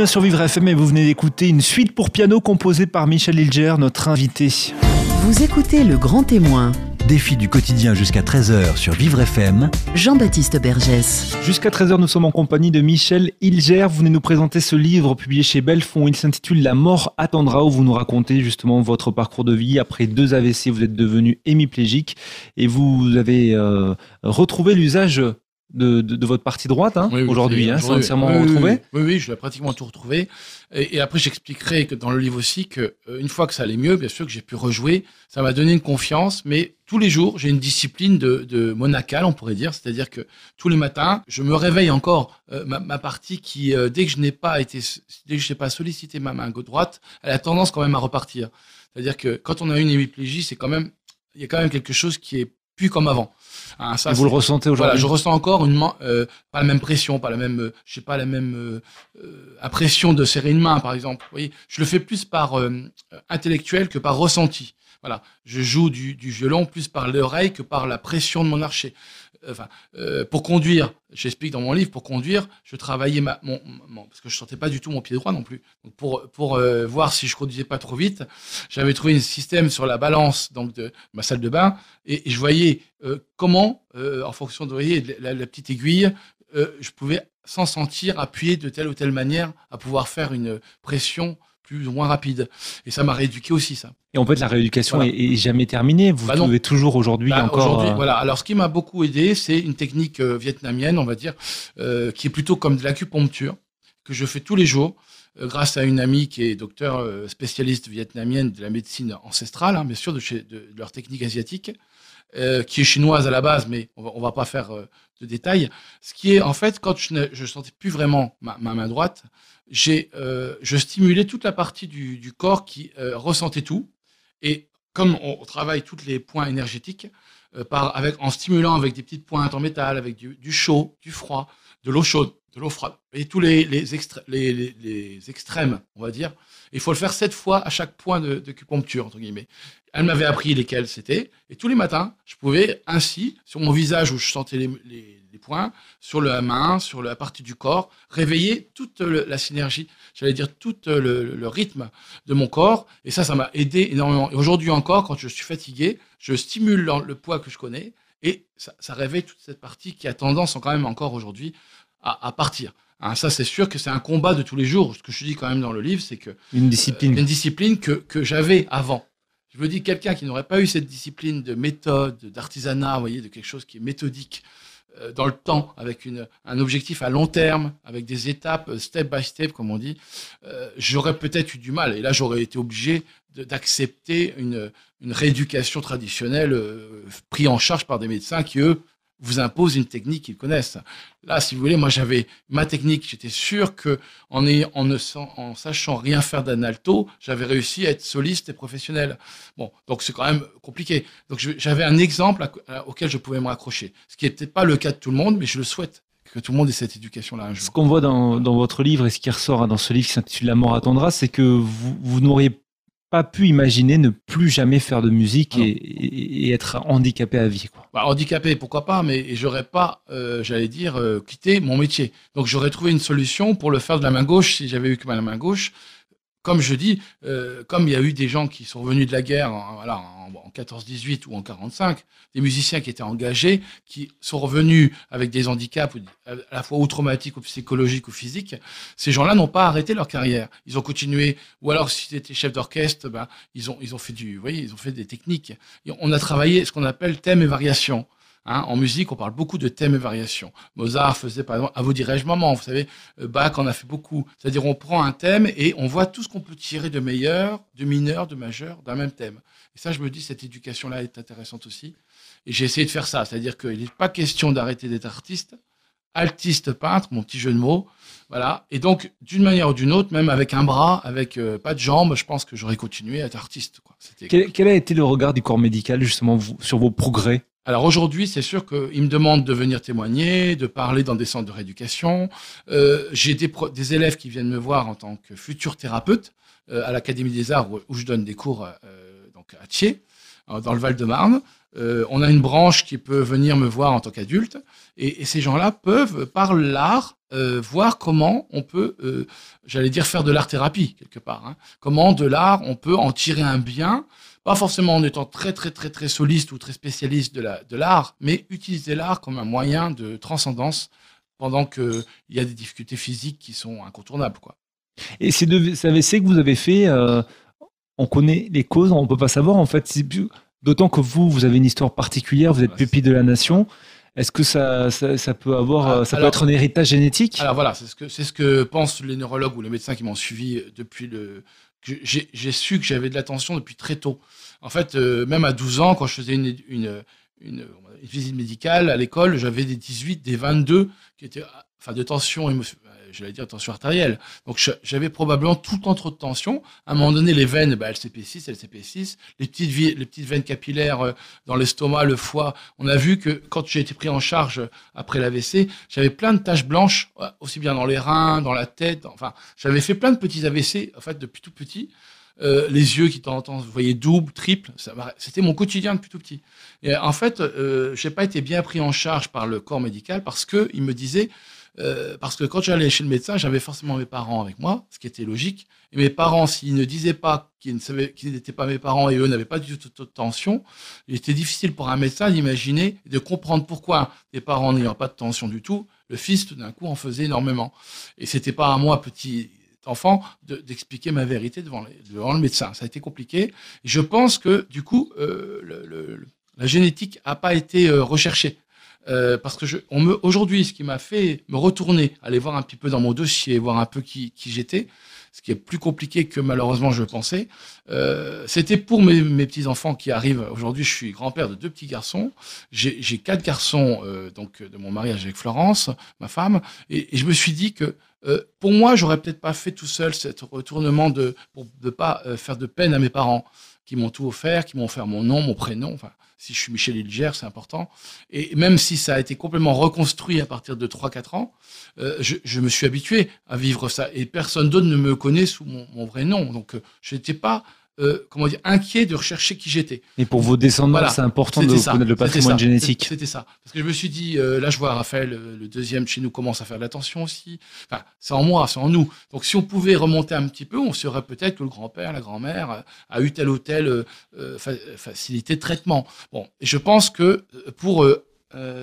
bien sur Vivre FM et vous venez d'écouter une suite pour piano composée par Michel Hilger, notre invité. Vous écoutez Le Grand Témoin, Défi du quotidien jusqu'à 13h sur Vivre FM. Jean-Baptiste Bergès. Jusqu'à 13h, nous sommes en compagnie de Michel Hilger. Vous venez nous présenter ce livre publié chez Belfond. Il s'intitule La mort attendra, où vous nous racontez justement votre parcours de vie. Après deux AVC, vous êtes devenu hémiplégique et vous avez euh, retrouvé l'usage de, de, de, votre partie droite hein, Oui, oui, aujourd'hui, hein, entièrement oui, retrouvé. Oui, oui, je l'ai pratiquement tout retrouvé. Et, et après, j'expliquerai que dans le livre aussi que euh, une fois que ça allait mieux, bien sûr que j'ai pu rejouer, ça m'a donné une confiance. Mais tous les jours, j'ai une discipline de, de monacale, on pourrait dire, c'est-à-dire que tous les matins, je me réveille encore euh, ma, ma partie qui, euh, dès que je n'ai pas été, dès que je n'ai pas sollicité ma main droite, elle a tendance quand même à repartir. C'est-à-dire que quand on a une hémiplégie, c'est quand même, il y a quand même quelque chose qui est plus comme avant. Hein, ça, Et vous le ressentez voilà, aujourd'hui je ressens encore une main, euh, pas la même pression, pas la même, euh, je sais pas, la même euh, euh, impression de serrer une main, par exemple. Vous voyez, je le fais plus par euh, intellectuel que par ressenti. Voilà, je joue du, du violon plus par l'oreille que par la pression de mon archer. Enfin, euh, pour conduire, j'explique dans mon livre, pour conduire, je travaillais ma, mon, parce que je sentais pas du tout mon pied droit non plus. Pour pour euh, voir si je conduisais pas trop vite, j'avais trouvé un système sur la balance donc de ma salle de bain et, je voyais euh, comment, en fonction de, voyez, la, la petite aiguille, je pouvais sans sentir appuyer de telle ou telle manière à pouvoir faire une pression plus ou moins rapide. Et ça m'a rééduqué aussi ça. Et en fait, la rééducation Voilà. est, est jamais terminée. Vous Bah toujours aujourd'hui Bah, encore. aujourd'hui, euh, voilà. Alors, ce qui m'a beaucoup aidé, c'est une technique euh, vietnamienne, on va dire, euh, qui est plutôt comme de l'acupuncture, que je fais tous les jours, grâce à une amie qui est docteur spécialiste vietnamienne de la médecine ancestrale, hein, bien sûr, de, chez, de, de leur technique asiatique, euh, qui est chinoise à la base, mais on va, on va pas faire euh, de détails. Ce qui est, en fait, quand je ne sentais plus vraiment ma, ma main droite, j'ai, euh, je stimulais toute la partie du, corps qui euh, ressentait tout. Et comme on, travaille tous les points énergétiques, euh, par, avec, en stimulant avec des petites pointes en métal, avec du chaud, du froid, de l'eau chaude, de l'eau froide, et tous les, les, extrêmes, on va dire. Il faut le faire sept fois à chaque point de, de acupuncture, entre guillemets. Elle m'avait appris lesquels c'était, et tous les matins, je pouvais ainsi, sur mon visage où je sentais les, points, sur la main, sur la partie du corps, réveiller toute la synergie, j'allais dire tout le, rythme de mon corps, et ça, ça m'a aidé énormément. Et aujourd'hui encore, quand je suis fatigué, je stimule le, le poids que je connais, et ça, ça réveille toute cette partie qui a tendance, quand même encore aujourd'hui, à, à partir. Hein, ça, c'est sûr que c'est un combat de tous les jours. Ce que je dis quand même dans le livre, c'est que Une discipline. euh, une discipline que, que j'avais avant. Je veux dire, quelqu'un qui n'aurait pas eu cette discipline de méthode, d'artisanat, vous voyez, de quelque chose qui est méthodique euh, dans le temps, avec une, un objectif à long terme, avec des étapes euh, step by step, comme on dit, euh, j'aurais peut-être eu du mal. Et là, j'aurais été obligé d'accepter une, une rééducation traditionnelle prise en charge par des médecins qui, eux, vous imposent une technique qu'ils connaissent. Là, si vous voulez, moi j'avais ma technique, j'étais sûr que en, ne sachant rien faire d'analto, j'avais réussi à être soliste et professionnel. Bon, donc c'est quand même compliqué. Donc j'avais un exemple auquel je pouvais me raccrocher, ce qui n'était pas le cas de tout le monde, mais je le souhaite que tout le monde ait cette éducation-là Ce qu'on voit dans, dans votre livre et ce qui ressort dans ce livre qui s'intitule La mort attendra, c'est que vous, vous n'auriez pas pu imaginer ne plus jamais faire de musique Ah non. et, et- et être handicapé à vie. Quoi. Bah, handicapé, pourquoi pas, mais j'aurais pas, euh, j'allais dire, euh, quitté mon métier. Donc j'aurais trouvé une solution pour le faire de la main gauche si j'avais eu que ma main gauche. Comme je dis, euh, comme il y a eu des gens qui sont revenus de la guerre en, voilà, en, en 14-18 ou en 45, des musiciens qui étaient engagés, qui sont revenus avec des handicaps, à la fois ou traumatiques ou psychologiques ou physiques, ces gens-là n'ont pas arrêté leur carrière. Ils ont continué, ou alors si c'était chef d'orchestre, ben, ils, ont, ils ont fait du, ils ont fait des techniques. On a travaillé ce qu'on appelle thème et variation. Hein, en musique, on parle beaucoup de thèmes et variations. Mozart faisait par exemple, à vous dirais-je maman, vous savez, euh, Bach en a fait beaucoup. C'est-à-dire on prend un thème et on voit tout ce qu'on peut tirer de meilleur, de mineur, de majeur d'un même thème. Et ça, je me dis, cette éducation-là est intéressante aussi. Et j'ai essayé de faire ça. C'est-à-dire qu'il n'est pas question d'arrêter d'être artiste, altiste peintre, mon petit jeu de mots. Voilà. Et donc, d'une manière ou d'une autre, même avec un bras, avec euh, pas de jambes, je pense que j'aurais continué à être artiste. Quel, a été le regard du corps médical justement sur vos progrès? Alors aujourd'hui, c'est sûr qu'ils me demandent de venir témoigner, de parler dans des centres de rééducation. Euh, J'ai des, élèves qui viennent me voir en tant que futur thérapeute euh, à l'Académie des Arts où, je donne des cours euh, donc à Thiers, dans le Val-de-Marne. on a une branche qui peut venir me voir en tant qu'adulte, et, ces gens-là peuvent, par l'art, voir comment on peut, j'allais dire, faire de l'art-thérapie, quelque part. Hein. Comment de l'art, on peut en tirer un bien, pas forcément en étant très, très, très, très soliste ou très spécialiste de l'art, de mais utiliser l'art comme un moyen de transcendance pendant qu'il y a des difficultés physiques qui sont incontournables. Quoi. Et ces deux AVC que vous avez fait, euh, on connaît les causes, on ne peut pas savoir en fait. D'autant que vous, vous avez une histoire particulière, vous êtes pupille de la nation. Est-ce que ça, ça, peut avoir, ah, ça peut être un héritage génétique? Alors voilà, c'est ce que c'est ce que pensent les neurologues ou les médecins qui m'ont suivi depuis le. J'ai su que j'avais de l'attention depuis très tôt. En fait, euh, même à 12 ans, quand je faisais une, visite médicale à l'école, j'avais des 18, des 22 qui étaient, enfin, de tension émotionnelle j'allais dire tension artérielle. Donc j'avais probablement tout le temps trop de tension. À un moment donné, les veines, bah, LCP6, LCP6, les petites, veines capillaires euh, dans l'estomac, le foie. On a vu que quand j'ai été pris en charge après l'AVC, j'avais plein de taches blanches, aussi bien dans les reins, dans la tête. Enfin, j'avais fait plein de petits AVC, en fait, depuis tout petit. Euh, les yeux qui de temps en temps, vous voyez, double, triple, c'était mon quotidien depuis tout petit. Et en fait, euh, j'ai pas été bien pris en charge par le corps médical parce que il me disait, euh, parce que quand j'allais chez le médecin, j'avais forcément mes parents avec moi, ce qui était logique. Et mes parents, s'ils ne disaient pas qu'ils n'étaient pas mes parents et eux n'avaient pas du tout de tension, il était difficile pour un médecin d'imaginer et de comprendre pourquoi les parents n'ayant pas de tension du tout, le fils tout d'un coup en faisait énormément. Et c'était pas à moi, petit enfant, d'expliquer ma vérité devant, le médecin. Ça a été compliqué. Je pense que du coup, euh, la génétique n'a pas été euh, recherchée. Euh, parce que je, aujourd'hui, ce qui m'a fait me retourner, aller voir un petit peu dans mon dossier, voir un peu qui, j'étais, ce qui est plus compliqué que malheureusement je pensais, euh, c'était pour mes, petits enfants qui arrivent. Aujourd'hui, je suis grand-père de deux petits garçons. J'ai, quatre garçons euh, donc de mon mariage avec Florence, ma femme, et, je me suis dit que pour moi, j'aurais peut-être pas fait tout seul cet retournement de pour ne pas faire de peine à mes parents qui m'ont tout offert, qui m'ont offert mon nom, mon prénom. Enfin, si je suis Michel Ilger, c'est important. Et même si ça a été complètement reconstruit à partir de 3-4 ans, euh, je, me suis habitué à vivre ça. Et personne d'autre ne me connaît sous mon, mon vrai nom. Donc, euh, je n'étais pas euh, comment dire, inquiet de rechercher qui j'étais. Et pour vos descendants, c'est important de connaître le patrimoine génétique. C'était ça. Parce que je me suis dit, euh, là, je vois Raphaël, euh, le deuxième chez nous, commence à faire de l'attention aussi. Enfin, c'est en moi, c'est en nous. Donc, si on pouvait remonter un petit peu, on saurait peut-être que le grand-père, la grand-mère a eu telle ou telle facilité de traitement. Bon, et je pense que pour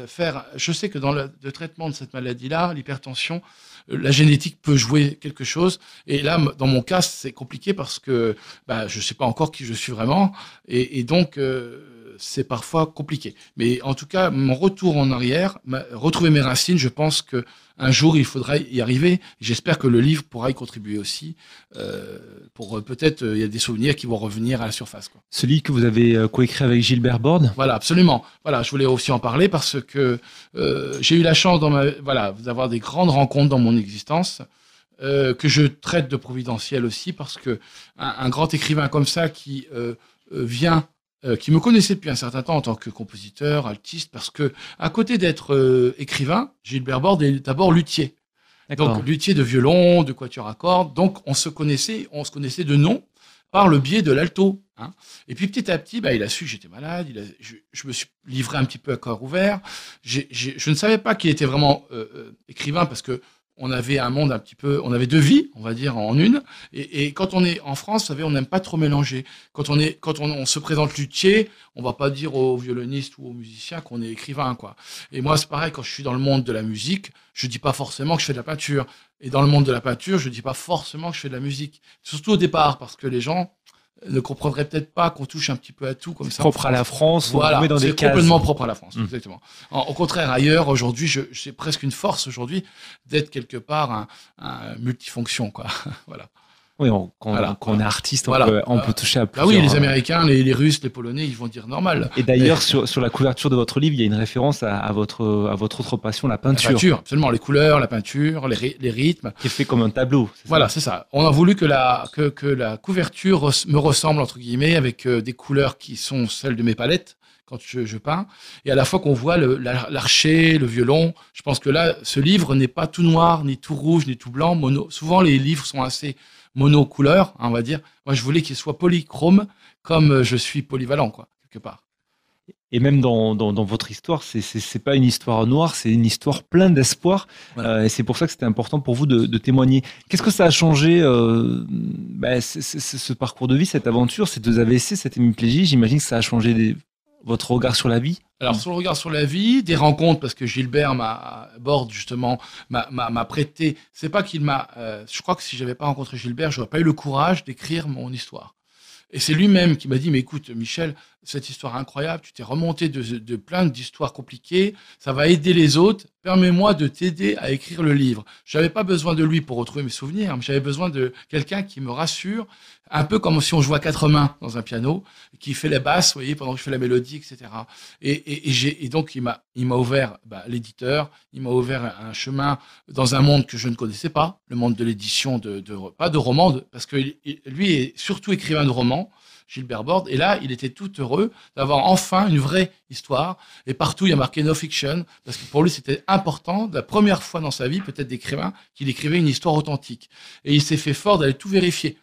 faire, je sais que dans le, traitement de cette maladie-là, l'hypertension, la génétique peut jouer quelque chose. Et là, dans mon cas, c'est compliqué parce que bah, je ne sais pas encore qui je suis vraiment. Et, donc, euh, c'est parfois compliqué. Mais en tout cas, mon retour en arrière, retrouver mes racines, je pense que un jour, il faudra y arriver. J'espère que le livre pourra y contribuer aussi. Euh, pour euh, peut-être, euh, il y a des souvenirs qui vont revenir à la surface. Quoi. Celui que vous avez coécrit avec Gilbert Borde. Voilà, absolument. Voilà, je voulais aussi en parler parce que j'ai eu la chance dans ma, voilà, d'avoir des grandes rencontres dans mon existence. que je traite de providentiel aussi parce que un, grand écrivain comme ça qui vient euh, qui me connaissait depuis un certain temps en tant que compositeur, altiste, parce que à côté d'être euh, écrivain, Gilbert Borde est d'abord luthier. Donc luthier de violon, de quatuor à cordes. Donc on se connaissait, on se connaissait de nom par le biais de l'alto. Hein. Et puis petit à petit, bah, il a su que j'étais malade. Il a, je, je, me suis livré un petit peu à corps ouvert. Je ne savais pas qu'il était vraiment euh, écrivain parce que on avait un monde un petit peu, on avait deux vies, on va dire en une. Et, quand on est en France, vous savez, on n'aime pas trop mélanger. Quand on est, quand on, on, se présente luthier, on va pas dire aux violonistes ou aux musiciens qu'on est écrivain, quoi. Et moi, c'est pareil quand je suis dans le monde de la musique, je dis pas forcément que je fais de la peinture. Et dans le monde de la peinture, je dis pas forcément que je fais de la musique. Surtout au départ, parce que les gens ne comprendrait peut-être pas qu'on touche un petit peu à tout comme ça. Propre à la France, voilà, c'est complètement propre à la France, mmh. exactement. au contraire, ailleurs, aujourd'hui, j'ai presque une force aujourd'hui d'être quelque part un, un multifonction, quoi. *laughs* voilà. Oui, quand, on est artiste, on, peut, toucher à plusieurs. Ah oui, les Américains, les, Russes, les Polonais, ils vont dire normal. Et d'ailleurs, sur, sur, la couverture de votre livre, il y a une référence à, votre, à votre autre passion, la peinture. La peinture, absolument. Les couleurs, la peinture, les, les rythmes. Qui est fait comme un tableau. Voilà, c'est ça. On a voulu que la, que, que la couverture me ressemble, entre guillemets, avec euh, des couleurs qui sont celles de mes palettes quand je, je, peins, et à la fois qu'on voit l'archer, le, violon. Je pense que là, ce livre n'est pas tout noir, ni tout rouge, ni tout blanc. Mono. Souvent, les livres sont assez monocouleur, hein, on va dire. Moi, je voulais qu'il soit polychrome, comme euh, je suis polyvalent, quoi, quelque part. Et même dans, dans, dans votre histoire, c'est c'est pas une histoire noire, c'est une histoire pleine d'espoir. Voilà. Euh, et c'est pour ça que c'était important pour vous de, de témoigner. Qu'est-ce que ça a changé, euh, bah, ce parcours de vie, cette aventure, ces deux AVC, cette hémiplégie? J'imagine que ça a changé des- votre regard sur la vie. Alors, sur le regard sur la vie, des rencontres, parce que Gilbert m'a, Borde, justement, m'a, prêté. C'est pas qu'il m'a, euh, je crois que si j'avais pas rencontré Gilbert, j'aurais pas eu le courage d'écrire mon histoire. Et c'est lui-même qui m'a dit, mais écoute, Michel, cette histoire incroyable, tu t'es remonté de, plein d'histoires compliquées, ça va aider les autres, permets-moi de t'aider à écrire le livre. J'avais pas besoin de lui pour retrouver mes souvenirs, mais j'avais besoin de quelqu'un qui me rassure, un peu comme si on jouait à quatre mains dans un piano, qui fait la basse, vous voyez, pendant que je fais la mélodie, etc. Et, donc, il m'a, ouvert bah, l'éditeur, il m'a ouvert un chemin dans un monde que je ne connaissais pas, le monde de l'édition, de, pas de romans, parce que lui est surtout écrivain de romans, Gilbert Borde, et là, il était tout heureux d'avoir enfin une vraie histoire. Et partout, il y a marqué no fiction, parce que pour lui, c'était important, la première fois dans sa vie, peut-être d'écrivain, qu'il écrivait une histoire authentique. Et il s'est fait fort d'aller tout vérifier.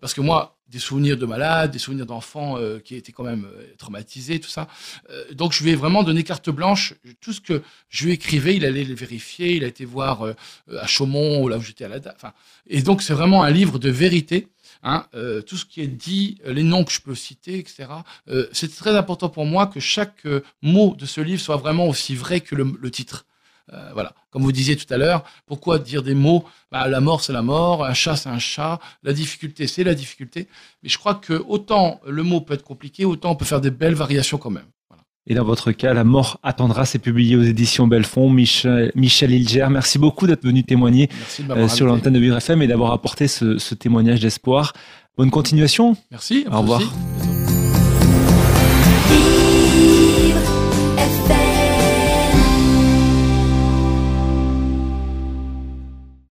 Parce que moi, des souvenirs de malades, des souvenirs d'enfants euh, qui étaient quand même euh, traumatisés, tout ça. Euh, donc je lui ai vraiment donné carte blanche. Tout ce que je lui écrivais, il allait le vérifier. Il a été voir euh, à Chaumont, là où j'étais à la date. Enfin, et donc c'est vraiment un livre de vérité. Hein, euh, tout ce qui est dit, euh, les noms que je peux citer, etc. Euh, c'est très important pour moi que chaque mot de ce livre soit vraiment aussi vrai que le, titre. Voilà. Comme vous disiez tout à l'heure, pourquoi dire des mots bah, La mort, c'est la mort, un chat, c'est un chat, la difficulté, c'est la difficulté. Mais je crois que autant le mot peut être compliqué, autant on peut faire des belles variations quand même. Et dans votre cas, La mort attendra, c'est publié aux éditions Belfond. Michel, Michel Ilger, merci beaucoup d'être venu témoigner euh, sur l'antenne de Vivre FM et d'avoir apporté ce, ce témoignage d'espoir. Bonne continuation. Merci. Au revoir. aussi.